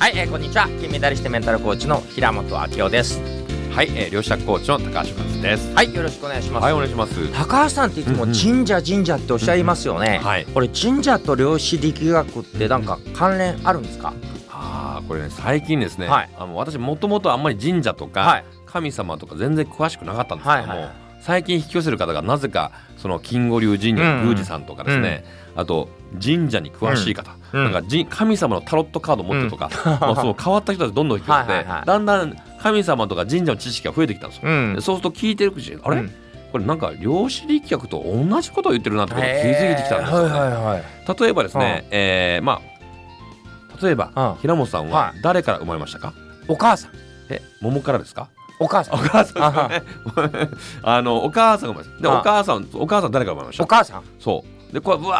はい、えー、こんにちは。金メダリストメンタルコーチの平本明夫です。はい、えー、両者コーチの高橋和です。はいよろしくお願いします、はい、お願いします。高橋さんっていつもうんうん。神社神社っておっしゃいますよね、はい。これ神社と量子力学ってなんか関連あるんですか、ああ、これね、最近ですね。はい。あの私もともとあんまり神社とか、はい。神様とか全然詳しくなかったんですけども、はいはい。はい最近引き寄せる方がなぜかその金吾流神社う宮司さんとかですね、あと神社に詳しい方、うんなんか神神様のタロットカード持ってるとか、まあその変わった人たちどんどん引き寄せて、はいはいはい。だんだん神様とか神社の知識が増えてきたんですよ。そうすると聞いてるうちにあれ、うん。これなんか量子力学と同じことを言ってるなってことに気づいてきたんですよ。ね。はいはいはい。例えばですね、えーまあ例えば、うん平本さんははい。誰から生まれましたか、お母さん。え桃からですか？お母さん。お母さんね。あ のお母さんが生まれました。であ。お母さんお母さん誰から生まれました？お母さん？そう。でこれブワ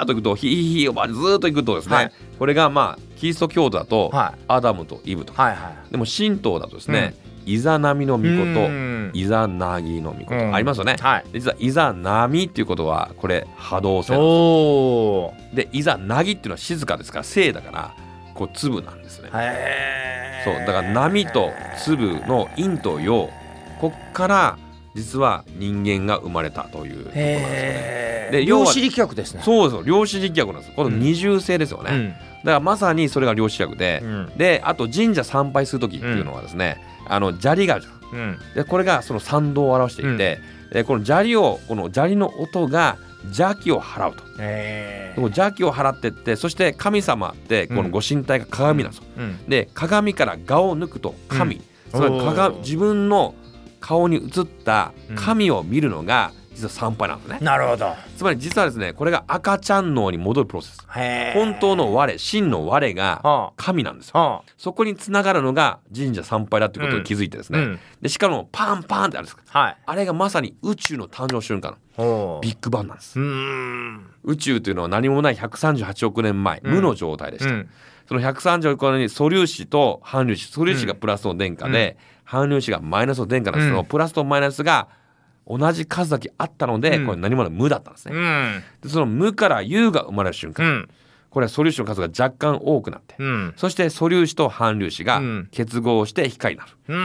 ーっといくとひいひいおばあずーっといくとですね、はい。これがまあキリスト教徒だと、はい。アダムとイブと。かはいはい。でも神道だとですね、イザナミの御事うん。イザナギの御事、うん。ありますよね、はい。実はイザナミっていうことはこれ波動線おおでいざなぎっていうのは静かですから静だからこう粒なんですね。へそうだから波と粒の陰と陽こっから実は人間が生まれたというところなんですよね。へで量子力学ですね。そうですよ量子力学なんですこの二重性ですよね、うん。だからまさにそれが量子力で、うん。であと神社参拝する時っていうのはですね、あの砂利があるじゃん。うん。でこれがその参道を表していて、でこの砂利をこの砂利の音が邪気を払うと。へこの邪気を払ってってそして神様ってこのご神体が鏡なんですよ、うん。で鏡から顔を抜くと神、うん。つまり鏡自分の顔に映った神を見るのが実は参拝なんですね、なるほど。つまり実はですねこれが赤ちゃん脳に戻るプロセス。へ本当の我真の我がは神なんですよ。あ。はそこにつながるのが神社参拝だってことに気づいてですね、あうん。でしかもパンパンってあるんです。はい。あれがまさに宇宙の誕生瞬間おビッグバンなんです。宇宙というのは何もない138億年前、うん。無の状態でした、うん。その130億年に素粒子と反粒子素粒子がプラスの電荷で、反粒子がマイナスの電荷なんですけど、うん。プラスとマイナスが同じ数だけあったので、うん。これ何もない無だったんですね、うん。でその無から有が生まれる瞬間、うん。これは素粒子の数が若干多くなって、うん。そして素粒子と反粒子がうん。結合して光になる、うん。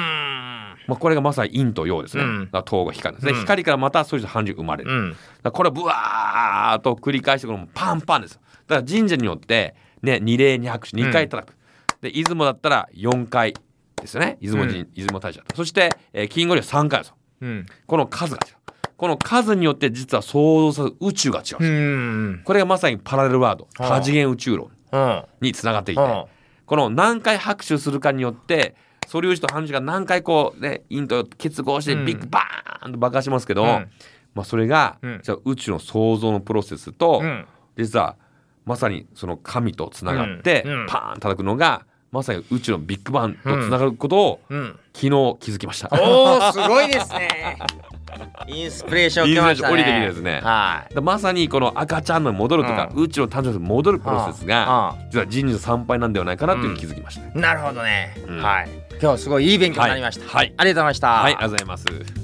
まあ、これがまさに陰と陽ですね、うん。が光ですね、うん。光からまた素粒子と反粒子生まれる、これをブワーっと繰り返してこのパンパンですよ。だから神社によってね二礼二拍手2回叩く、で出雲だったら4回ですよね。出雲神、出雲大社そして、えー、金剛流は3回ですようん。この数が違う。この数によって実は想像する宇宙が違う。これがまさにパラレルワード。はあ多次元宇宙論うん。につながっていて、はこの何回拍手するかによって素粒子と反粒子が何回こうね陰と結合してうん。ビッグバーンと爆発しますけど、うん。まあ、それが、うん。じゃあ宇宙の創造のプロセスと、うん。実はまさにその神とつながって、うん。うん。パーン叩くのがまさに宇宙のビッグバンとつながることを、うん。昨日気づきました。おおすごいですね。インスピレーション受けましたね。降りてきてですね。はい。でまさにこの赤ちゃんの戻るとか、宇宙の誕生に戻るプロセスが、はあ実は神社参拝なんではないかなっていう気づきました、ねなるほどね、うん。はい。今日はすごいいい勉強になりました、はい。はい。ありがとうございました、はいありがとうございます。